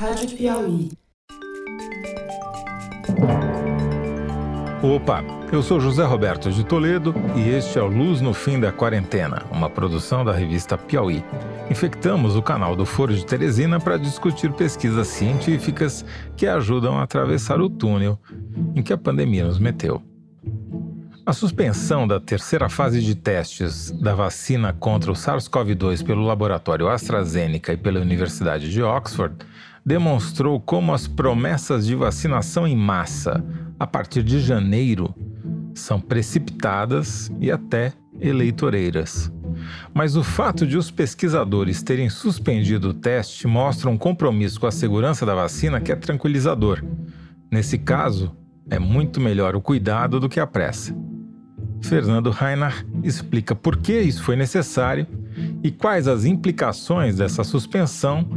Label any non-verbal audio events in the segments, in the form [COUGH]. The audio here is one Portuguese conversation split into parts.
Rádio Piauí. Opa, eu sou José Roberto de Toledo e este é o Luz no Fim da Quarentena, uma produção da revista Piauí. Infectamos o canal do Foro de Teresina para discutir pesquisas científicas que ajudam a atravessar o túnel em que a pandemia nos meteu. A suspensão da terceira fase de testes da vacina contra o SARS-CoV-2 pelo laboratório AstraZeneca e pela Universidade de Oxford demonstrou como as promessas de vacinação em massa a partir de janeiro são precipitadas e até eleitoreiras. Mas o fato de os pesquisadores terem suspendido o teste mostra um compromisso com a segurança da vacina que é tranquilizador. Nesse caso, é muito melhor o cuidado do que a pressa. Fernando Reinhardt explica por que isso foi necessário e quais as implicações dessa suspensão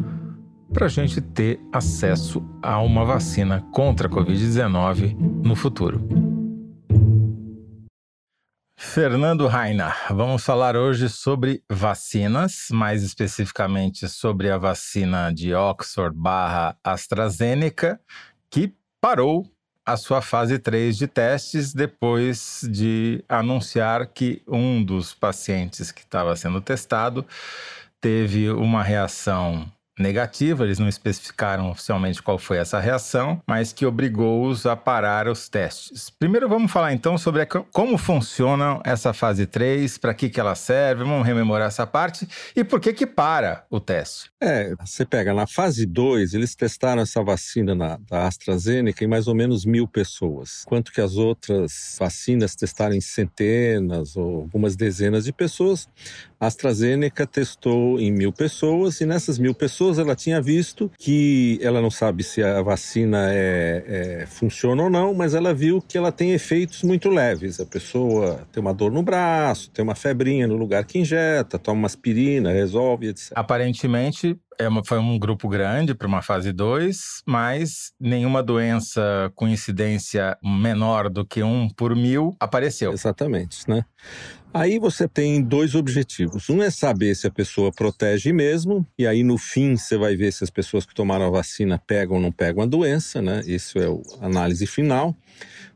para a gente ter acesso a uma vacina contra a Covid-19 no futuro. Fernando Rainer, vamos falar hoje sobre vacinas, mais especificamente sobre a vacina de Oxford barra AstraZeneca, que parou a sua fase 3 de testes depois de anunciar que um dos pacientes que estava sendo testado teve uma reação negativa, eles não especificaram oficialmente qual foi essa reação, mas que obrigou-os a parar os testes. Primeiro vamos falar então sobre como funciona essa fase 3, para que, que ela serve, vamos rememorar essa parte e por que que para o teste. É, você pega na fase 2, eles testaram essa vacina na, da AstraZeneca em mais ou menos mil pessoas, quanto que as outras vacinas testaram em centenas ou algumas dezenas de pessoas. A AstraZeneca testou em mil pessoas e nessas mil pessoas ela tinha visto que ela não sabe se a vacina é, é, funciona ou não, mas ela viu que ela tem efeitos muito leves. A pessoa tem uma dor no braço, tem uma febrinha no lugar que injeta, toma uma aspirina, resolve, etc. Aparentemente, é uma, foi um grupo grande para uma fase 2, mas nenhuma doença com incidência menor do que um por mil apareceu. Exatamente, né? Aí você tem dois objetivos. Um é saber se a pessoa protege mesmo, e aí no fim você vai ver se as pessoas que tomaram a vacina pegam ou não pegam a doença, né? Isso é a análise final.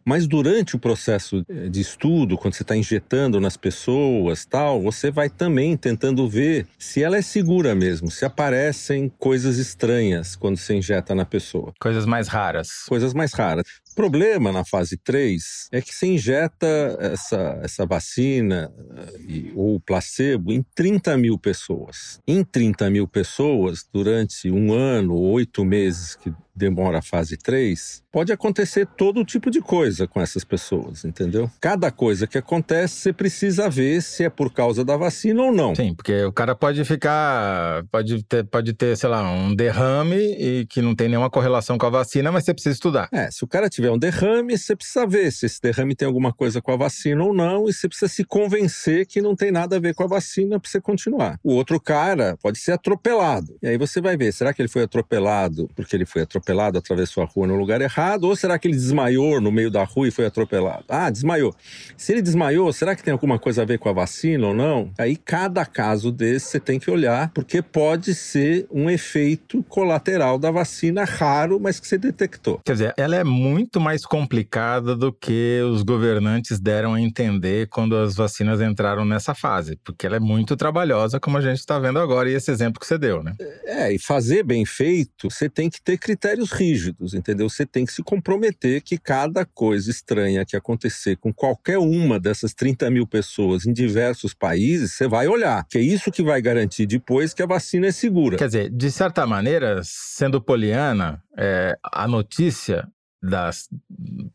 Mas durante o processo eh, de estudo, quando você está injetando nas pessoas, tal, você vai também tentando ver se ela é segura mesmo, se aparecem coisas estranhas quando você injeta na pessoa. Coisas mais raras. Coisas mais raras. O problema na fase 3 é que você injeta essa, essa vacina eh, ou placebo em 30 mil pessoas. Em 30 mil pessoas, durante um ano, oito meses que demora a fase 3, pode acontecer todo tipo de coisa com essas pessoas, entendeu? Cada coisa que acontece, você precisa ver se é por causa da vacina ou não. Sim, porque o cara pode ficar, pode ter, pode ter, sei lá, um derrame e que não tem nenhuma correlação com a vacina, mas você precisa estudar. É, se o cara tiver um derrame, você precisa ver se esse derrame tem alguma coisa com a vacina ou não, e você precisa se convencer que não tem nada a ver com a vacina para você continuar. O outro cara pode ser atropelado. E aí você vai ver, será que ele foi atropelado porque ele foi atropelado atropelado, atravessou a rua no lugar errado? Ou será que ele desmaiou no meio da rua e foi atropelado? Ah, desmaiou. Se ele desmaiou, será que tem alguma coisa a ver com a vacina ou não? Aí cada caso desse você tem que olhar, porque pode ser um efeito colateral da vacina raro, mas que você detectou. Quer dizer, ela é muito mais complicada do que os governantes deram a entender quando as vacinas entraram nessa fase, porque ela é muito trabalhosa, como a gente está vendo agora, e esse exemplo que você deu, né? É, e fazer bem feito, você tem que ter critérios critérios rígidos, entendeu? Você tem que se comprometer que cada coisa estranha que acontecer com qualquer uma dessas 30 mil pessoas em diversos países, você vai olhar, que é isso que vai garantir depois que a vacina é segura. Quer dizer, de certa maneira, sendo poliana, é, a notícia das,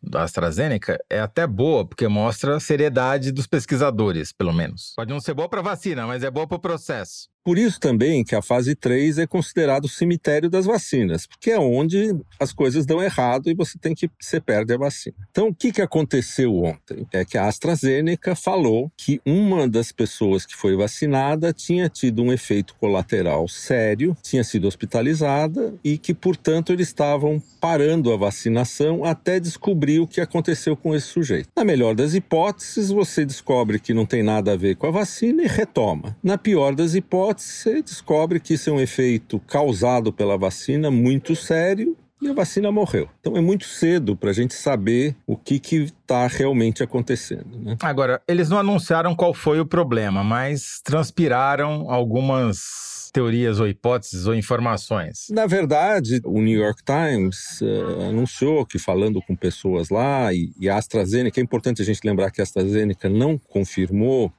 da AstraZeneca é até boa, porque mostra a seriedade dos pesquisadores, pelo menos. Pode não ser boa para vacina, mas é boa para o processo. Por isso também que a fase 3 é considerado o cemitério das vacinas, porque é onde as coisas dão errado e você tem que você perde a vacina. Então, o que, que aconteceu ontem? É que a AstraZeneca falou que uma das pessoas que foi vacinada tinha tido um efeito colateral sério, tinha sido hospitalizada e que, portanto, eles estavam parando a vacinação até descobrir o que aconteceu com esse sujeito. Na melhor das hipóteses, você descobre que não tem nada a ver com a vacina e retoma. Na pior das hipóteses, hipótese, você descobre que isso é um efeito causado pela vacina muito sério e a vacina morreu. Então é muito cedo para a gente saber o que está realmente acontecendo. Né? Agora, eles não anunciaram qual foi o problema, mas transpiraram algumas teorias ou hipóteses ou informações? Na verdade, o New York Times uh, anunciou que falando com pessoas lá e, e a AstraZeneca, é importante a gente lembrar que a AstraZeneca não confirmou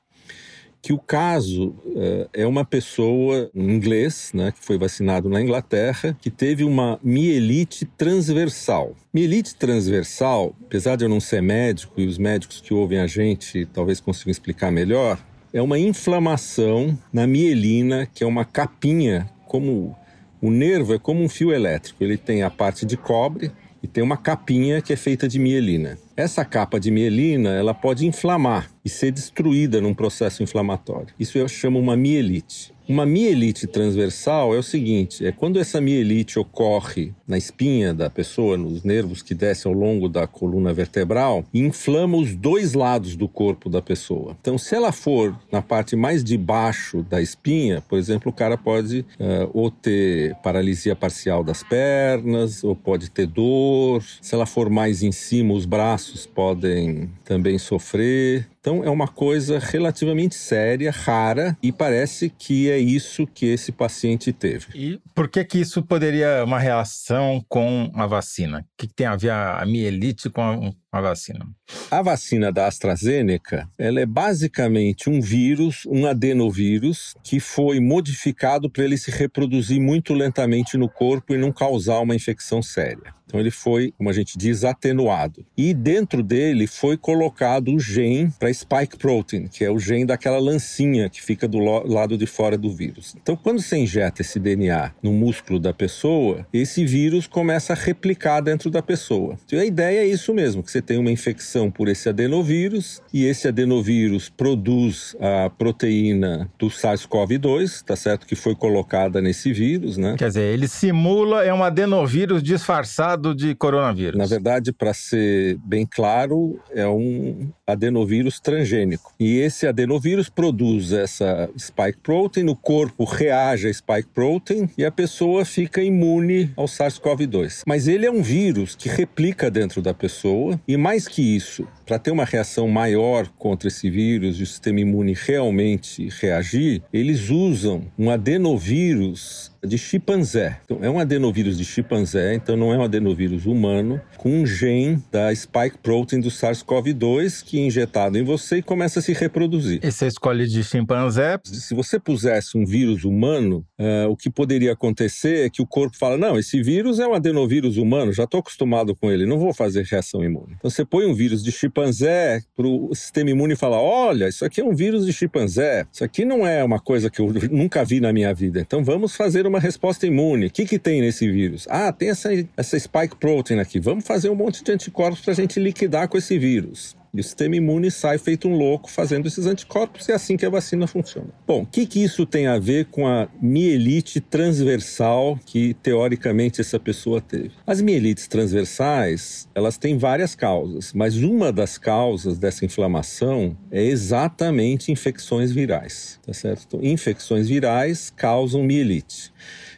que o caso uh, é uma pessoa, um inglês, né, que foi vacinado na Inglaterra, que teve uma mielite transversal. Mielite transversal, apesar de eu não ser médico e os médicos que ouvem a gente talvez consigam explicar melhor, é uma inflamação na mielina, que é uma capinha, como o nervo é como um fio elétrico. Ele tem a parte de cobre e tem uma capinha que é feita de mielina. Essa capa de mielina, ela pode inflamar e ser destruída num processo inflamatório. Isso eu chamo uma mielite. Uma mielite transversal é o seguinte: é quando essa mielite ocorre na espinha da pessoa, nos nervos que descem ao longo da coluna vertebral, e inflama os dois lados do corpo da pessoa. Então, se ela for na parte mais de baixo da espinha, por exemplo, o cara pode uh, ou ter paralisia parcial das pernas, ou pode ter dor. Se ela for mais em cima, os braços podem também sofrer. Então é uma coisa relativamente séria, rara e parece que é isso que esse paciente teve. E por que que isso poderia uma relação com a vacina? O que, que tem a ver a mielite com a, a vacina? A vacina da AstraZeneca, ela é basicamente um vírus, um adenovírus, que foi modificado para ele se reproduzir muito lentamente no corpo e não causar uma infecção séria. Então ele foi, como a gente diz, atenuado. E dentro dele foi colocado o gene para spike protein, que é o gene daquela lancinha que fica do lado de fora do vírus. Então quando você injeta esse DNA no músculo da pessoa, esse vírus começa a replicar dentro da pessoa. Então a ideia é isso mesmo, que você tem uma infecção por esse adenovírus e esse adenovírus produz a proteína do SARS-CoV-2, tá certo que foi colocada nesse vírus, né? Quer dizer, ele simula é um adenovírus disfarçado de coronavírus? Na verdade, para ser bem claro, é um adenovírus transgênico. E esse adenovírus produz essa spike protein, o corpo reage a spike protein e a pessoa fica imune ao SARS-CoV-2. Mas ele é um vírus que replica dentro da pessoa e mais que isso, para ter uma reação maior contra esse vírus e o sistema imune realmente reagir, eles usam um adenovírus de chimpanzé. Então, é um adenovírus de chimpanzé, então não é um adenovírus humano, com um gene da spike protein do SARS-CoV-2 que é injetado em você e começa a se reproduzir. E você escolhe de chimpanzé? Se você pusesse um vírus humano, uh, o que poderia acontecer é que o corpo fala: não, esse vírus é um adenovírus humano, já estou acostumado com ele, não vou fazer reação imune. Então você põe um vírus de chimpanzé para o sistema imune falar: olha, isso aqui é um vírus de chimpanzé, isso aqui não é uma coisa que eu [LAUGHS] nunca vi na minha vida, então vamos fazer uma resposta imune. O que, que tem nesse vírus? Ah, tem essa, essa spike protein aqui. Vamos fazer um monte de anticorpos para a gente liquidar com esse vírus. E o sistema imune sai feito um louco fazendo esses anticorpos, e é assim que a vacina funciona. Bom, o que, que isso tem a ver com a mielite transversal que, teoricamente, essa pessoa teve? As mielites transversais, elas têm várias causas, mas uma das causas dessa inflamação é exatamente infecções virais, tá certo? Então, infecções virais causam mielite.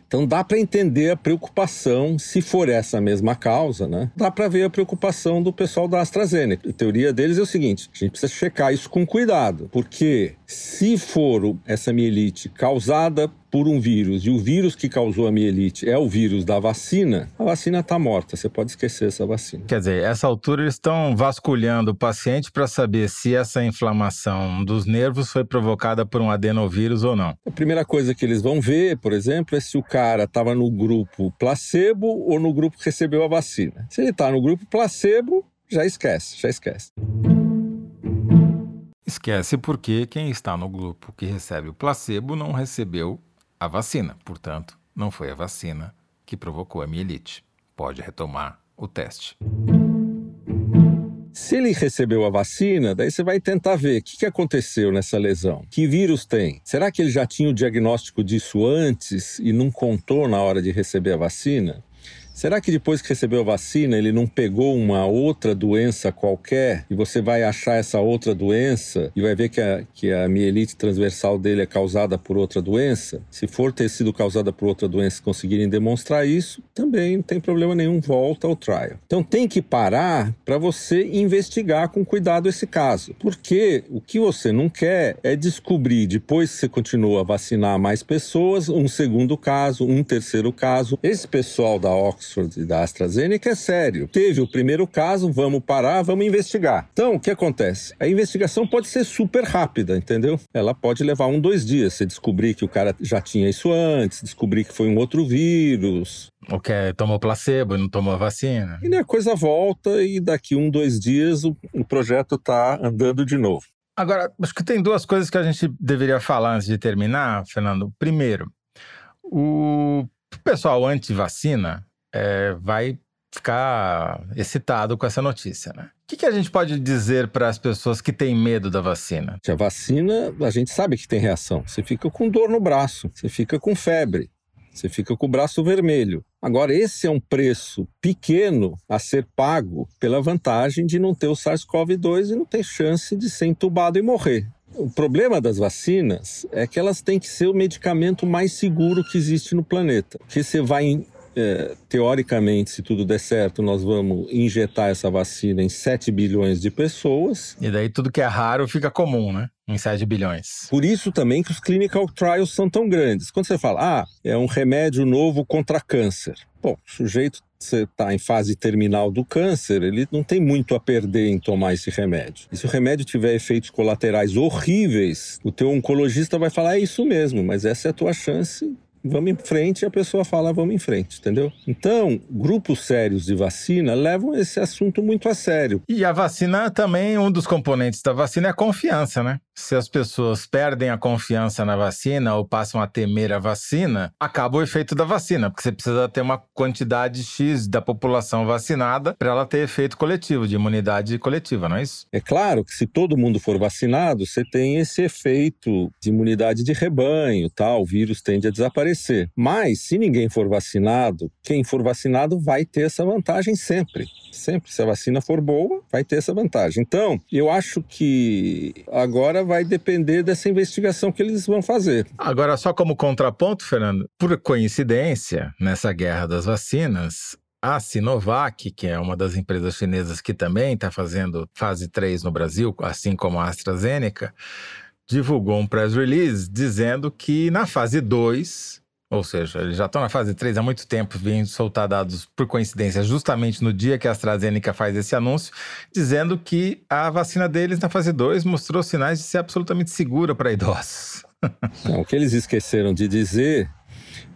Então dá para entender a preocupação, se for essa mesma causa, né? Dá para ver a preocupação do pessoal da AstraZeneca. A teoria deles é o seguinte: a gente precisa checar isso com cuidado, porque se for essa mielite causada por um vírus e o vírus que causou a mielite é o vírus da vacina, a vacina está morta. Você pode esquecer essa vacina. Quer dizer, essa altura eles estão vasculhando o paciente para saber se essa inflamação dos nervos foi provocada por um adenovírus ou não. A primeira coisa que eles vão ver, por exemplo, é se o cara estava no grupo placebo ou no grupo que recebeu a vacina. Se ele está no grupo placebo, já esquece, já esquece. Esquece porque quem está no grupo que recebe o placebo não recebeu a vacina. Portanto, não foi a vacina que provocou a mielite. Pode retomar o teste. Se ele recebeu a vacina, daí você vai tentar ver o que, que aconteceu nessa lesão. Que vírus tem? Será que ele já tinha o diagnóstico disso antes e não contou na hora de receber a vacina? Será que depois que recebeu a vacina ele não pegou uma outra doença qualquer e você vai achar essa outra doença e vai ver que a, que a mielite transversal dele é causada por outra doença? Se for ter sido causada por outra doença e conseguirem demonstrar isso, também não tem problema nenhum, volta ao trial. Então tem que parar para você investigar com cuidado esse caso. Porque o que você não quer é descobrir, depois que você continua a vacinar mais pessoas, um segundo caso, um terceiro caso. Esse pessoal da Oxford Oxford e da AstraZeneca é sério. Teve o primeiro caso, vamos parar, vamos investigar. Então, o que acontece? A investigação pode ser super rápida, entendeu? Ela pode levar um, dois dias. Você descobrir que o cara já tinha isso antes, descobrir que foi um outro vírus. Ou que é, tomou placebo e não tomou vacina. E a coisa volta e daqui um, dois dias o, o projeto está andando de novo. Agora, acho que tem duas coisas que a gente deveria falar antes de terminar, Fernando. Primeiro, o pessoal anti-vacina é, vai ficar excitado com essa notícia, né? O que, que a gente pode dizer para as pessoas que têm medo da vacina? A vacina, a gente sabe que tem reação. Você fica com dor no braço, você fica com febre, você fica com o braço vermelho. Agora, esse é um preço pequeno a ser pago pela vantagem de não ter o SARS-CoV-2 e não ter chance de ser entubado e morrer. O problema das vacinas é que elas têm que ser o medicamento mais seguro que existe no planeta. Porque você vai é, teoricamente, se tudo der certo, nós vamos injetar essa vacina em 7 bilhões de pessoas. E daí tudo que é raro fica comum, né? Em 7 bilhões. Por isso também que os clinical trials são tão grandes. Quando você fala, ah, é um remédio novo contra câncer. Bom, o sujeito você está em fase terminal do câncer, ele não tem muito a perder em tomar esse remédio. E se o remédio tiver efeitos colaterais horríveis, o teu oncologista vai falar, é isso mesmo, mas essa é a tua chance vamos em frente e a pessoa fala vamos em frente, entendeu? Então, grupos sérios de vacina levam esse assunto muito a sério. E a vacina também, um dos componentes da vacina é a confiança, né? Se as pessoas perdem a confiança na vacina ou passam a temer a vacina, acaba o efeito da vacina, porque você precisa ter uma quantidade X da população vacinada para ela ter efeito coletivo, de imunidade coletiva, não é isso? É claro que se todo mundo for vacinado, você tem esse efeito de imunidade de rebanho, tal, o vírus tende a desaparecer. Mas se ninguém for vacinado, quem for vacinado vai ter essa vantagem sempre. Sempre, se a vacina for boa, vai ter essa vantagem. Então, eu acho que agora vai depender dessa investigação que eles vão fazer. Agora, só como contraponto, Fernando, por coincidência, nessa guerra das vacinas, a Sinovac, que é uma das empresas chinesas que também está fazendo fase 3 no Brasil, assim como a AstraZeneca, divulgou um press release dizendo que na fase 2 ou seja, eles já estão na fase 3 há muito tempo, vêm soltar dados por coincidência, justamente no dia que a AstraZeneca faz esse anúncio, dizendo que a vacina deles na fase 2 mostrou sinais de ser absolutamente segura para idosos. [LAUGHS] Não, o que eles esqueceram de dizer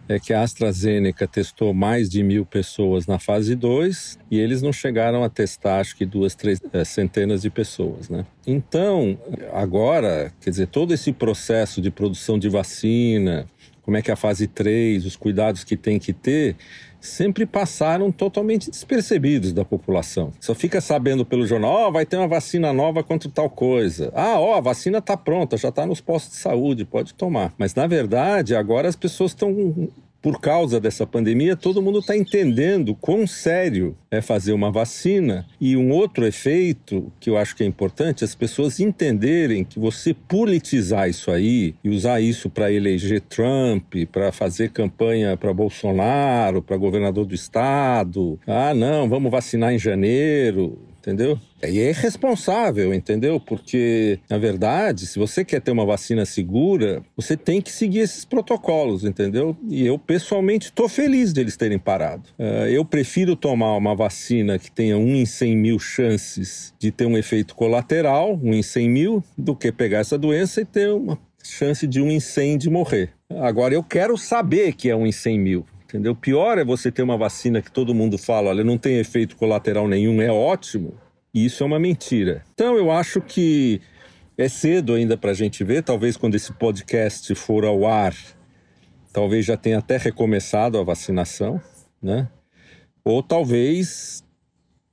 é que a AstraZeneca testou mais de mil pessoas na fase 2 e eles não chegaram a testar, acho que duas, três é, centenas de pessoas, né? Então, agora, quer dizer, todo esse processo de produção de vacina, como é que é a fase 3, os cuidados que tem que ter, sempre passaram totalmente despercebidos da população. Só fica sabendo pelo jornal, ó, oh, vai ter uma vacina nova contra tal coisa. Ah, ó, a vacina está pronta, já está nos postos de saúde, pode tomar. Mas na verdade, agora as pessoas estão por causa dessa pandemia, todo mundo está entendendo quão sério é fazer uma vacina. E um outro efeito que eu acho que é importante, as pessoas entenderem que você politizar isso aí e usar isso para eleger Trump, para fazer campanha para Bolsonaro, para governador do estado. Ah, não, vamos vacinar em janeiro entendeu? E é irresponsável, entendeu? Porque, na verdade, se você quer ter uma vacina segura, você tem que seguir esses protocolos, entendeu? E eu, pessoalmente, estou feliz deles terem parado. Uh, eu prefiro tomar uma vacina que tenha um em 100 mil chances de ter um efeito colateral, um em 100 mil, do que pegar essa doença e ter uma chance de um em 100 de morrer. Agora, eu quero saber que é um em 100 mil. Entendeu? Pior é você ter uma vacina que todo mundo fala, olha, não tem efeito colateral nenhum, é ótimo. E isso é uma mentira. Então eu acho que é cedo ainda para a gente ver. Talvez quando esse podcast for ao ar, talvez já tenha até recomeçado a vacinação, né? Ou talvez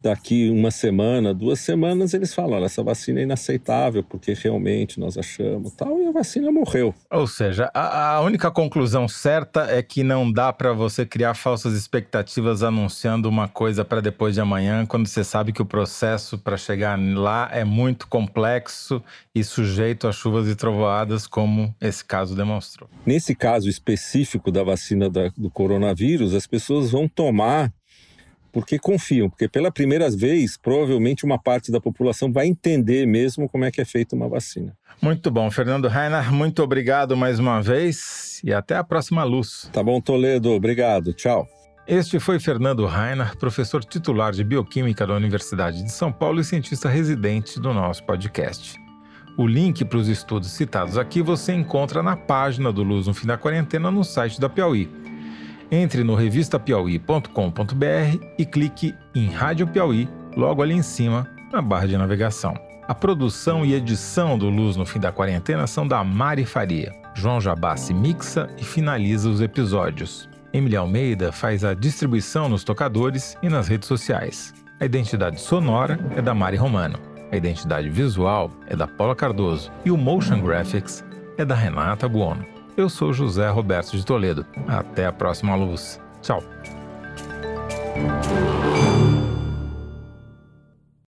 daqui uma semana, duas semanas, eles falam: olha, essa vacina é inaceitável, porque realmente nós achamos tal, e a vacina morreu. Ou seja, a, a única conclusão certa é que não dá para você criar falsas expectativas anunciando uma coisa para depois de amanhã, quando você sabe que o processo para chegar lá é muito complexo e sujeito a chuvas e trovoadas, como esse caso demonstrou. Nesse caso específico da vacina da, do coronavírus, as pessoas vão tomar porque confiam, porque pela primeira vez, provavelmente uma parte da população vai entender mesmo como é que é feita uma vacina. Muito bom, Fernando Reiner, muito obrigado mais uma vez e até a próxima luz. Tá bom, Toledo, obrigado, tchau. Este foi Fernando Reiner, professor titular de Bioquímica da Universidade de São Paulo e cientista residente do nosso podcast. O link para os estudos citados aqui você encontra na página do Luz no Fim da Quarentena no site da Piauí entre no revistapiauí.com.br e clique em Rádio Piauí, logo ali em cima, na barra de navegação. A produção e edição do Luz no Fim da Quarentena são da Mari Faria. João Jabassi mixa e finaliza os episódios. Emily Almeida faz a distribuição nos tocadores e nas redes sociais. A identidade sonora é da Mari Romano. A identidade visual é da Paula Cardoso e o Motion Graphics é da Renata Buono. Eu sou José Roberto de Toledo. Até a próxima luz. Tchau.